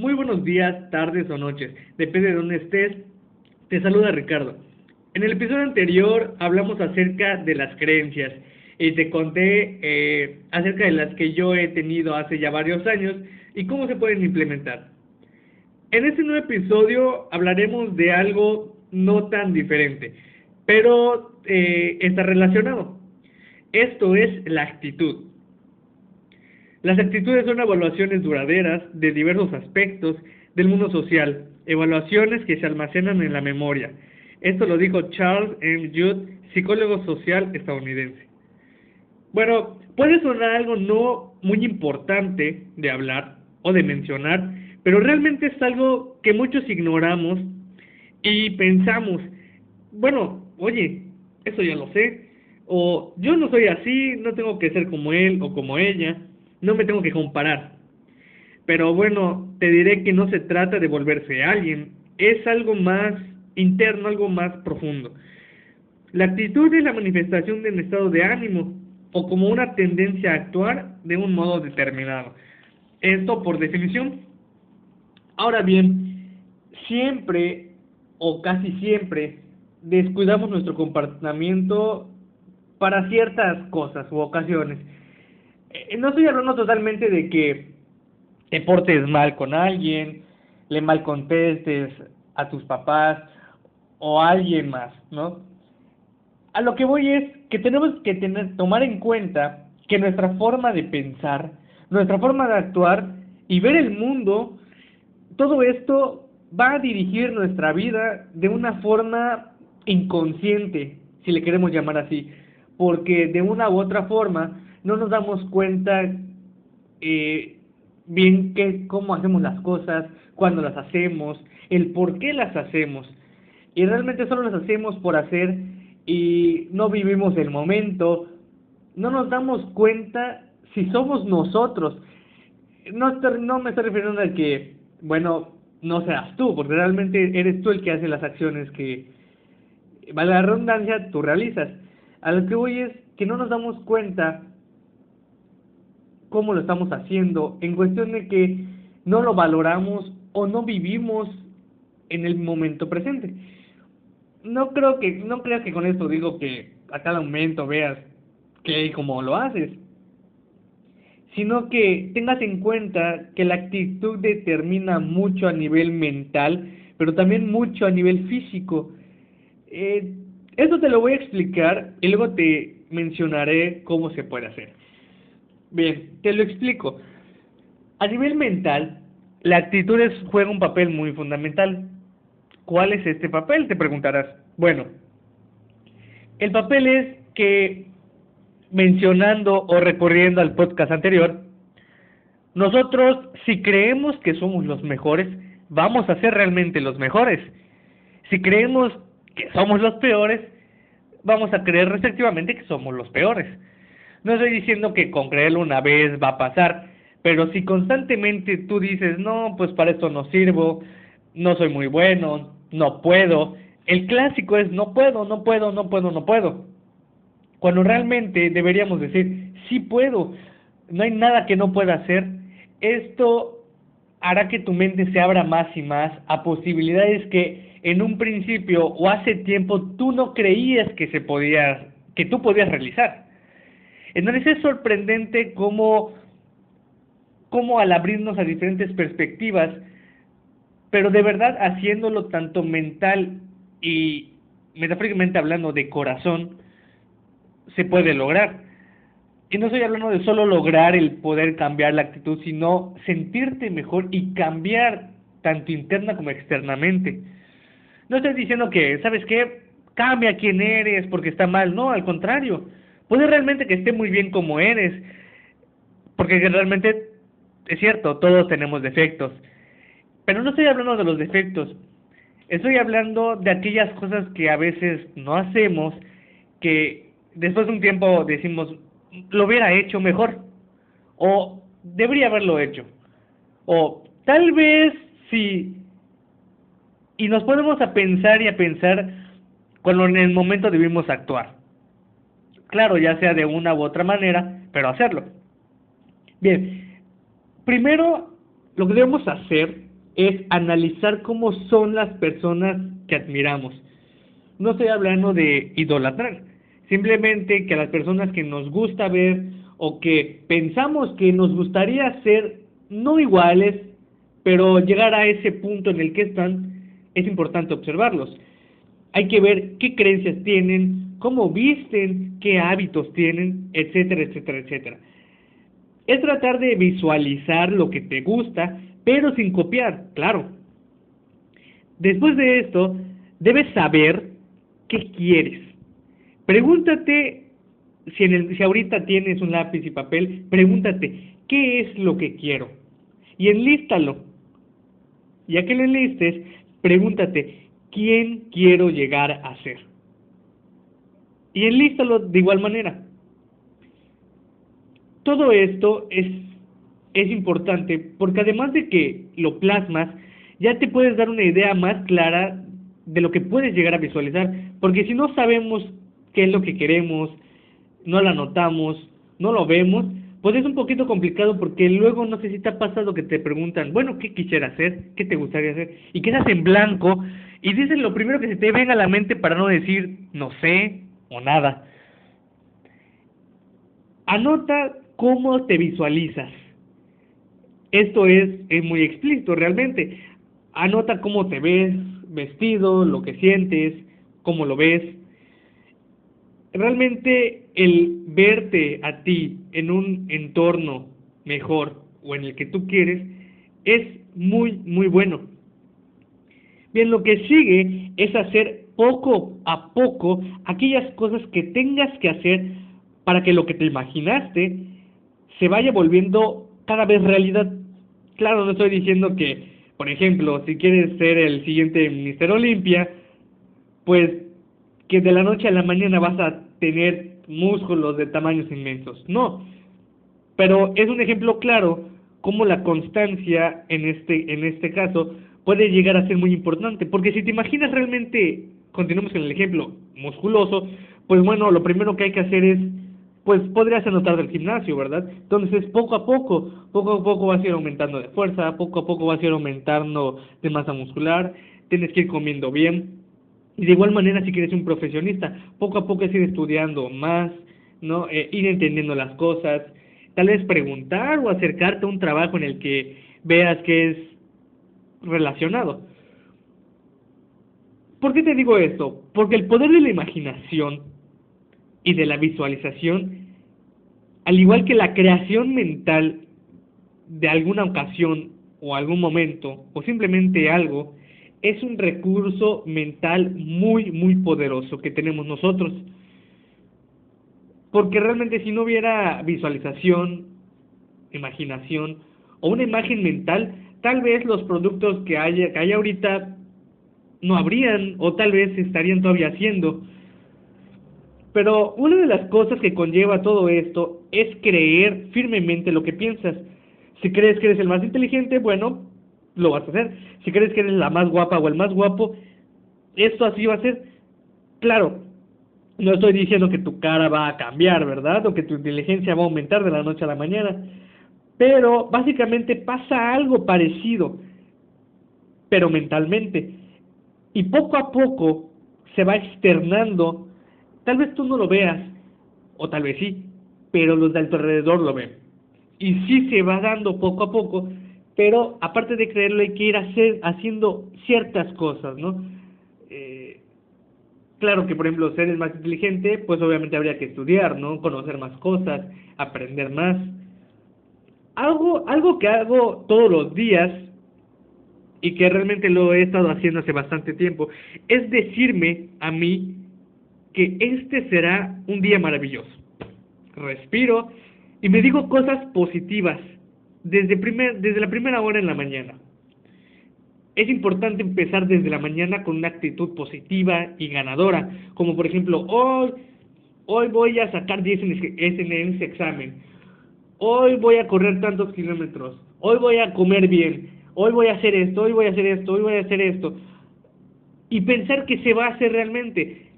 Muy buenos días, tardes o noches, depende de dónde estés. Te saluda Ricardo. En el episodio anterior hablamos acerca de las creencias y te conté eh, acerca de las que yo he tenido hace ya varios años y cómo se pueden implementar. En este nuevo episodio hablaremos de algo no tan diferente, pero eh, está relacionado. Esto es la actitud. Las actitudes son evaluaciones duraderas de diversos aspectos del mundo social, evaluaciones que se almacenan en la memoria. Esto lo dijo Charles M. Judd, psicólogo social estadounidense. Bueno, puede sonar algo no muy importante de hablar o de mencionar, pero realmente es algo que muchos ignoramos y pensamos, bueno, oye, eso ya lo sé, o yo no soy así, no tengo que ser como él o como ella, no me tengo que comparar. Pero bueno, te diré que no se trata de volverse alguien, es algo más interno, algo más profundo. La actitud es la manifestación de un estado de ánimo o como una tendencia a actuar de un modo determinado. Esto por definición. Ahora bien, siempre o casi siempre descuidamos nuestro comportamiento para ciertas cosas u ocasiones. Eh, no estoy hablando totalmente de que te portes mal con alguien, le mal contestes a tus papás o a alguien más, ¿no? A lo que voy es que tenemos que tener, tomar en cuenta que nuestra forma de pensar, nuestra forma de actuar y ver el mundo, todo esto va a dirigir nuestra vida de una forma inconsciente, si le queremos llamar así, porque de una u otra forma no nos damos cuenta eh, bien que, cómo hacemos las cosas, cuándo las hacemos, el por qué las hacemos. Y realmente solo las hacemos por hacer y no vivimos el momento, no nos damos cuenta si somos nosotros. No, no me estoy refiriendo a que, bueno, no seas tú, porque realmente eres tú el que hace las acciones que, vale la redundancia, tú realizas. A lo que voy es que no nos damos cuenta cómo lo estamos haciendo, en cuestión de que no lo valoramos o no vivimos en el momento presente. No creo que, no creo que con esto digo que a cada momento veas que y cómo lo haces, sino que tengas en cuenta que la actitud determina mucho a nivel mental, pero también mucho a nivel físico. Eh, esto te lo voy a explicar y luego te mencionaré cómo se puede hacer. Bien, te lo explico. A nivel mental, la actitud juega un papel muy fundamental. ¿Cuál es este papel? Te preguntarás. Bueno, el papel es que, mencionando o recurriendo al podcast anterior, nosotros si creemos que somos los mejores, vamos a ser realmente los mejores. Si creemos que somos los peores, vamos a creer respectivamente que somos los peores. No estoy diciendo que con creerlo una vez va a pasar, pero si constantemente tú dices, no, pues para esto no sirvo, no soy muy bueno, no puedo, el clásico es no puedo, no puedo, no puedo, no puedo. Cuando realmente deberíamos decir, sí puedo, no hay nada que no pueda hacer. Esto hará que tu mente se abra más y más a posibilidades que en un principio o hace tiempo tú no creías que se podía, que tú podías realizar. Entonces es sorprendente cómo, cómo al abrirnos a diferentes perspectivas, pero de verdad haciéndolo tanto mental y metafóricamente hablando de corazón, se puede lograr. Y no estoy hablando de solo lograr el poder cambiar la actitud, sino sentirte mejor y cambiar tanto interna como externamente. No estoy diciendo que, ¿sabes qué? Cambia quién eres porque está mal. No, al contrario. Puede realmente que esté muy bien como eres, porque realmente es cierto, todos tenemos defectos. Pero no estoy hablando de los defectos, estoy hablando de aquellas cosas que a veces no hacemos, que después de un tiempo decimos, lo hubiera hecho mejor, o debería haberlo hecho, o tal vez sí, y nos ponemos a pensar y a pensar cuando en el momento debimos actuar. Claro, ya sea de una u otra manera, pero hacerlo. Bien, primero lo que debemos hacer es analizar cómo son las personas que admiramos. No estoy hablando de idolatrar, simplemente que las personas que nos gusta ver o que pensamos que nos gustaría ser no iguales, pero llegar a ese punto en el que están, es importante observarlos. Hay que ver qué creencias tienen, cómo visten, qué hábitos tienen, etcétera, etcétera, etcétera. Es tratar de visualizar lo que te gusta, pero sin copiar, claro. Después de esto, debes saber qué quieres. Pregúntate, si, ahorita tienes un lápiz y papel, pregúntate, ¿qué es lo que quiero? Y enlístalo. Ya que lo enlistes, pregúntate, ¿quién quiero llegar a ser? Y enlístalo de igual manera. Todo esto es, es importante porque además de que lo plasmas, ya te puedes dar una idea más clara de lo que puedes llegar a visualizar, porque si no sabemos qué es lo que queremos, no lo anotamos, no lo vemos, pues es un poquito complicado porque luego no sé si te ha pasado que te preguntan, bueno, ¿qué quisiera hacer? ¿Qué te gustaría hacer? Y quedas en blanco y dices lo primero que se te venga a la mente para no decir no sé o nada. Anota cómo te visualizas. Esto es, muy explícito realmente. Anota cómo te ves vestido, lo que sientes, cómo lo ves. Realmente el verte a ti en un entorno mejor o en el que tú quieres es muy, muy bueno. Bien, lo que sigue es hacer poco a poco aquellas cosas que tengas que hacer para que lo que te imaginaste se vaya volviendo cada vez realidad. Claro, no estoy diciendo que, por ejemplo, si quieres ser el siguiente Mister Olimpia, pues que de la noche a la mañana vas a tener músculos de tamaños inmensos. No, pero es un ejemplo claro cómo la constancia en este, en este caso puede llegar a ser muy importante, porque si te imaginas realmente, continuamos con el ejemplo, musculoso, pues bueno, lo primero que hay que hacer es pues podrías anotar del gimnasio, ¿verdad? Entonces, poco a poco, poco a poco vas a ir aumentando de fuerza, poco a poco vas a ir aumentando de masa muscular, tienes que ir comiendo bien. Y de igual manera, si quieres un profesionista, poco a poco es ir estudiando más, ¿no? Eh, ir entendiendo las cosas, tal vez preguntar o acercarte a un trabajo en el que veas que es relacionado. ¿Por qué te digo esto? Porque el poder de la imaginación y de la visualización, al igual que la creación mental de alguna ocasión o algún momento o simplemente algo, es un recurso mental muy, muy poderoso que tenemos nosotros. Porque realmente si no hubiera visualización, imaginación o una imagen mental, tal vez los productos que haya, que haya ahorita no habrían o tal vez estarían todavía haciendo. Pero una de las cosas que conlleva todo esto es creer firmemente lo que piensas. Si crees que eres el más inteligente, bueno, lo vas a hacer. Si crees que eres la más guapa o el más guapo, esto así va a ser. Claro, no estoy diciendo que tu cara va a cambiar, ¿verdad? O que tu inteligencia va a aumentar de la noche a la mañana. Pero básicamente pasa algo parecido, pero mentalmente. Y poco a poco se va externando Tal vez tú no lo veas, o tal vez sí, pero los de alrededor lo ven. Y sí se va dando poco a poco, pero aparte de creerlo hay que ir hacer, haciendo ciertas cosas, ¿no? Eh, claro que, por ejemplo, ser el más inteligente, pues obviamente habría que estudiar, ¿no? Conocer más cosas, aprender más. Algo, algo que hago todos los días y que realmente lo he estado haciendo hace bastante tiempo, es decirme a mí que este será un día maravilloso. Respiro y me digo cosas positivas desde, primer, desde la primera hora en la mañana. Es importante empezar desde la mañana con una actitud positiva y ganadora, como por ejemplo, hoy, hoy voy a sacar 10 en ese examen, hoy voy a correr tantos kilómetros, hoy voy a comer bien, hoy voy a hacer esto, hoy voy a hacer esto, hoy voy a hacer esto. Y pensar que se va a hacer realmente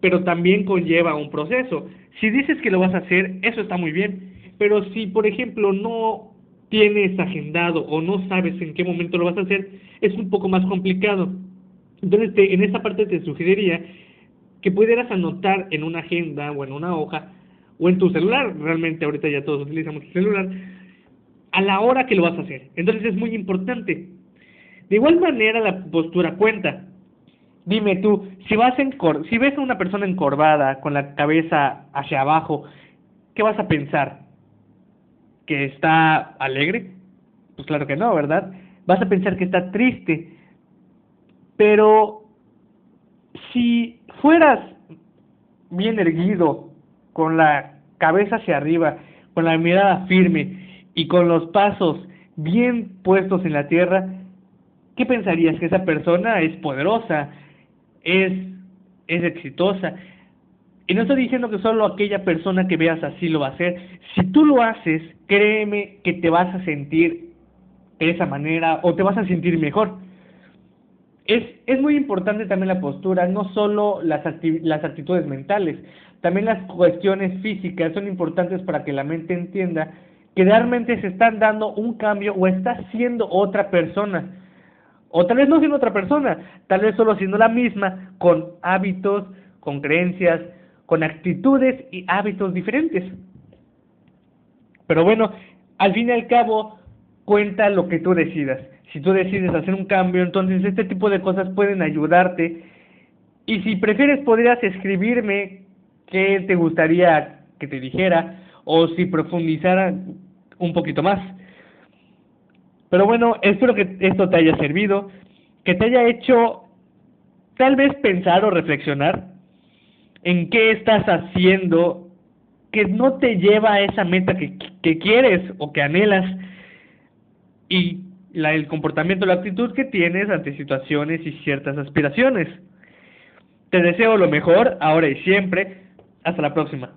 pero también conlleva un proceso. Si dices que lo vas a hacer, eso está muy bien, pero si por ejemplo no tienes agendado o no sabes en qué momento lo vas a hacer, es un poco más complicado. Entonces, en esta parte te sugeriría que pudieras anotar en una agenda o en una hoja o en tu celular, realmente ahorita ya todos utilizamos el celular, a la hora que lo vas a hacer. Entonces es muy importante. De igual manera la postura cuenta. Dime tú, si vas en si ves a una persona encorvada con la cabeza hacia abajo, ¿qué vas a pensar? ¿Que está alegre? Pues claro que no, ¿verdad? Vas a pensar que está triste. Pero si fueras bien erguido, con la cabeza hacia arriba, con la mirada firme y con los pasos bien puestos en la tierra, ¿qué pensarías? Que esa persona es poderosa, es, es exitosa. Y no estoy diciendo que solo aquella persona que veas así lo va a hacer. Si tú lo haces, créeme que te vas a sentir de esa manera o te vas a sentir mejor. Es, es muy importante también la postura, no solo las, las actitudes mentales, también las cuestiones físicas son importantes para que la mente entienda que realmente se están dando un cambio o está siendo otra persona. O tal vez no siendo otra persona, tal vez solo siendo la misma, con hábitos, con creencias, con actitudes y hábitos diferentes. Pero bueno, al fin y al cabo, cuenta lo que tú decidas. Si tú decides hacer un cambio, entonces este tipo de cosas pueden ayudarte. Y si prefieres, podrías escribirme qué te gustaría que te dijera o si profundizara un poquito más. Pero bueno, espero que esto te haya servido, que te haya hecho tal vez pensar o reflexionar en qué estás haciendo que no te lleva a esa meta que, quieres o que anhelas y el comportamiento, la actitud que tienes ante situaciones y ciertas aspiraciones. Te deseo lo mejor ahora y siempre. Hasta la próxima.